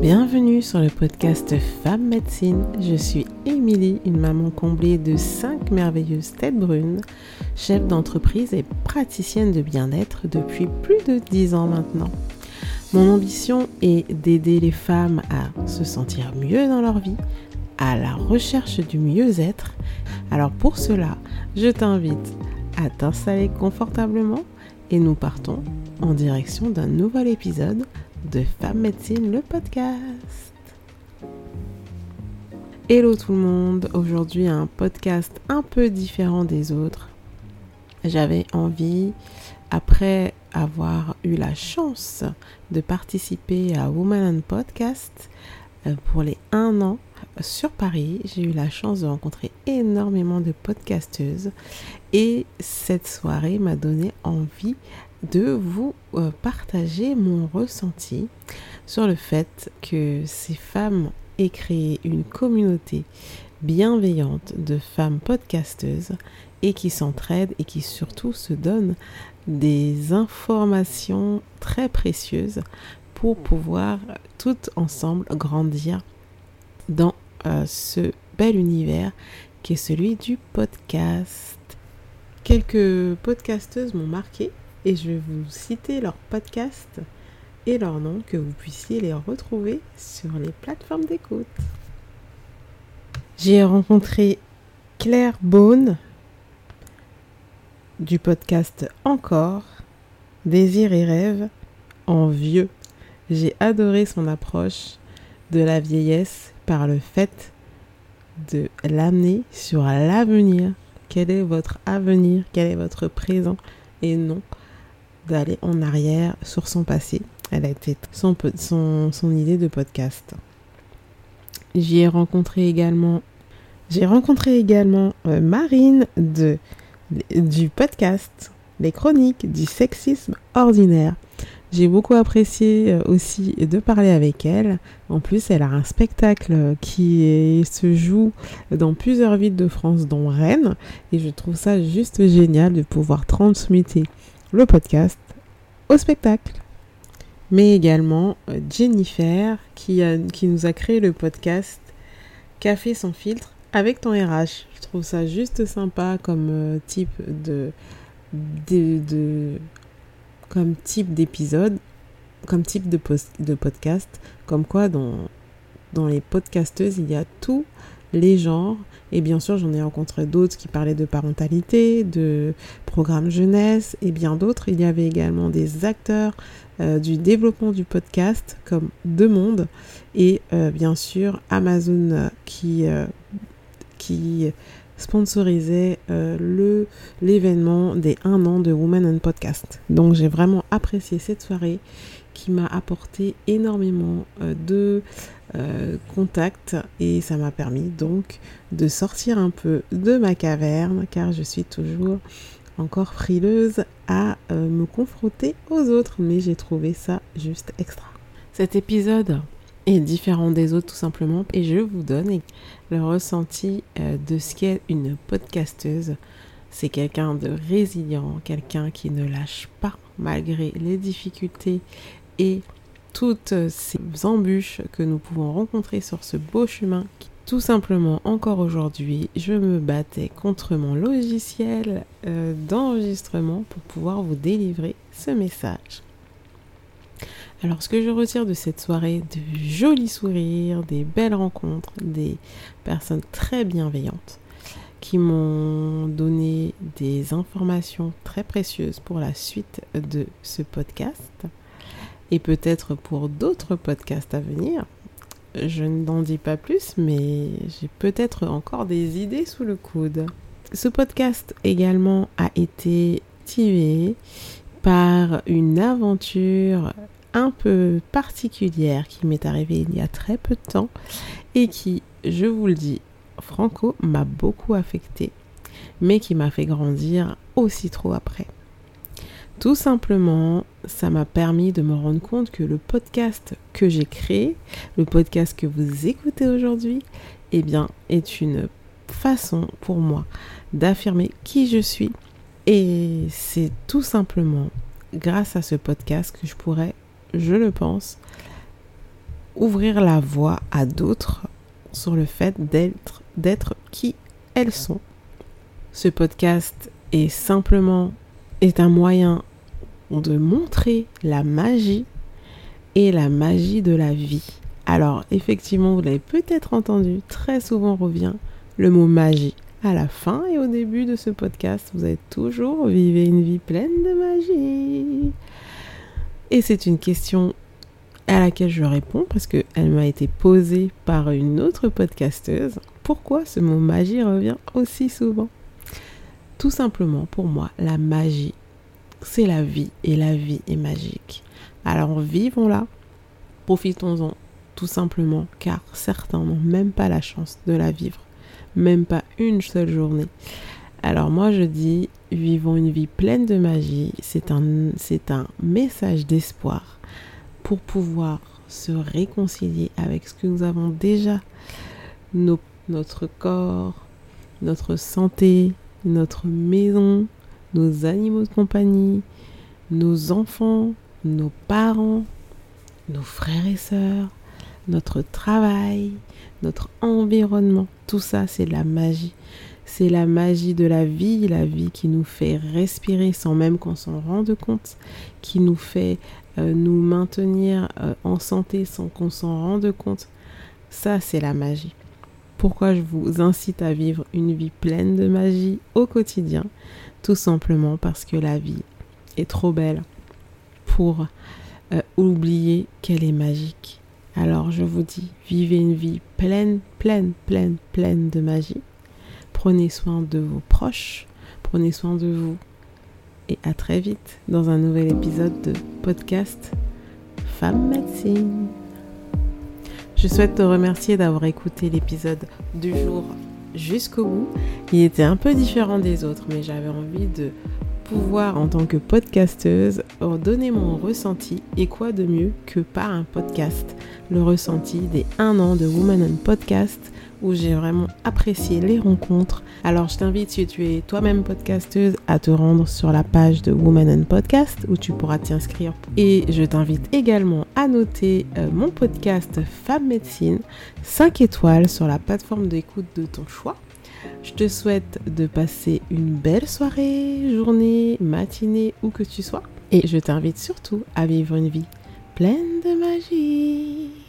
Bienvenue sur le podcast Femme Médecine. Je suis Émilie, une maman comblée de 5 merveilleuses têtes brunes, chef d'entreprise et praticienne de bien-être depuis plus de 10 ans maintenant. Mon ambition est d'aider les femmes à se sentir mieux dans leur vie, à la recherche du mieux-être. Alors pour cela, je t'invite à t'installer confortablement et nous partons en direction d'un nouvel épisode de Femme Médecine, le podcast. Hello tout le monde, aujourd'hui un podcast un peu différent des autres. J'avais envie, après avoir eu la chance de participer à Woman Podcast euh, pour les un an sur Paris, j'ai eu la chance de rencontrer énormément de podcasteuses et cette soirée m'a donné envie de vous euh, partager mon ressenti sur le fait que ces femmes aient créé une communauté bienveillante de femmes podcasteuses et qui s'entraident et qui surtout se donnent des informations très précieuses pour pouvoir toutes ensemble grandir dans euh, ce bel univers qui est celui du podcast. Quelques podcasteuses m'ont marqué et je vais vous citer leur podcast et leur nom que vous puissiez les retrouver sur les plateformes d'écoute. J'ai rencontré Claire Beaune du podcast Encore, Désir et rêve en vieux. J'ai adoré son approche de la vieillesse par le fait de l'amener sur l'avenir. Quel est votre avenir? Quel est votre présent? Et non d'aller en arrière sur son passé. Elle a été son, son, son idée de podcast. J'y ai rencontré également, j'ai rencontré également euh, Marine de, du podcast Les Chroniques du sexisme ordinaire. J'ai beaucoup apprécié euh, aussi de parler avec elle. En plus, elle a un spectacle qui se joue dans plusieurs villes de France, dont Rennes. Et je trouve ça juste génial de pouvoir transmettre le podcast au spectacle. Mais également euh, Jennifer qui, qui nous a créé le podcast Café sans filtre avec ton RH. Je trouve ça juste sympa comme euh, type de, de, comme type d'épisode, comme type de, de podcast, comme quoi dans, dans les podcasteuses, il y a tous les genres et bien sûr, j'en ai rencontré d'autres qui parlaient de parentalité, de programme jeunesse et bien d'autres. Il y avait également des acteurs euh, du développement du podcast comme Deux Mondes et euh, bien sûr Amazon qui, euh, qui sponsorisait le l'événement des 1 an de Women and Podcast. Donc j'ai vraiment apprécié cette soirée qui m'a apporté énormément de euh, contact et ça m'a permis donc de sortir un peu de ma caverne car je suis toujours encore frileuse à euh, me confronter aux autres mais j'ai trouvé ça juste extra. Cet épisode différent des autres tout simplement et je vous donne le ressenti euh, de ce qu'est une podcasteuse. C'est quelqu'un de résilient, quelqu'un qui ne lâche pas malgré les difficultés et toutes ces embûches que nous pouvons rencontrer sur ce beau chemin. Tout simplement, encore aujourd'hui, je me battais contre mon logiciel euh, d'enregistrement pour pouvoir vous délivrer ce message. Alors, ce que je retire de cette soirée, de jolis sourires, des belles rencontres, des personnes très bienveillantes qui m'ont donné des informations très précieuses pour la suite de ce podcast et peut-être pour d'autres podcasts à venir. Je n'en dis pas plus, mais j'ai peut-être encore des idées sous le coude. Ce podcast également a été tué par une aventure un peu particulière qui m'est arrivée il y a très peu de temps et qui, je vous le dis, Franco m'a beaucoup affecté, mais qui m'a fait grandir aussi trop après. Tout simplement, ça m'a permis de me rendre compte que le podcast que j'ai créé, le podcast que vous écoutez aujourd'hui, eh bien, est une façon pour moi d'affirmer qui je suis. Et c'est tout simplement grâce à ce podcast que je pourrais, je le pense, ouvrir la voie à d'autres sur le fait d'être, qui elles sont. Ce podcast est simplement est un moyen de montrer la magie et la magie de la vie. Alors effectivement, vous l'avez peut-être entendu, très souvent revient le mot magie. À la fin et au début de ce podcast, vous avez toujours vivez une vie pleine de magie. Et c'est une question à laquelle je réponds parce qu'elle m'a été posée par une autre podcasteuse. Pourquoi ce mot magie revient aussi souvent? Tout simplement pour moi, la magie, c'est la vie et la vie est magique. Alors vivons-la, profitons-en tout simplement car certains n'ont même pas la chance de la vivre, même pas une seule journée. Alors moi je dis vivons une vie pleine de magie, c'est un, message d'espoir pour pouvoir se réconcilier avec ce que nous avons déjà, notre corps, notre santé, notre maison, nos animaux de compagnie, nos enfants, nos parents, nos frères et sœurs, notre travail, notre environnement. Tout ça, c'est la magie. C'est la magie de la vie, la vie qui nous fait respirer sans même qu'on s'en rende compte, qui nous fait euh, nous maintenir euh, en santé sans qu'on s'en rende compte. Ça, c'est la magie. Pourquoi je vous incite à vivre une vie pleine de magie au quotidien? Tout simplement parce que la vie est trop belle pour euh, oublier qu'elle est magique. Alors je vous dis, vivez une vie pleine, pleine, pleine, pleine de magie. Prenez soin de vos proches, prenez soin de vous. Et à très vite dans un nouvel épisode de podcast Femme Médecine. Je souhaite te remercier d'avoir écouté l'épisode du jour jusqu'au bout. Il était un peu différent des autres, mais j'avais envie de pouvoir, en tant que podcasteuse, donner mon ressenti. Et quoi de mieux que par un podcast Le ressenti des un an de Woman on Podcast où j'ai vraiment apprécié les rencontres. Alors je t'invite, si tu es toi-même podcasteuse, à te rendre sur la page de Woman on Podcast où tu pourras t'inscrire. Et je t'invite également à noter euh, mon podcast Femme Médecine 5 étoiles sur la plateforme d'écoute de ton choix. Je te souhaite de passer une belle soirée, journée, matinée, où que tu sois. Et je t'invite surtout à vivre une vie pleine de magie.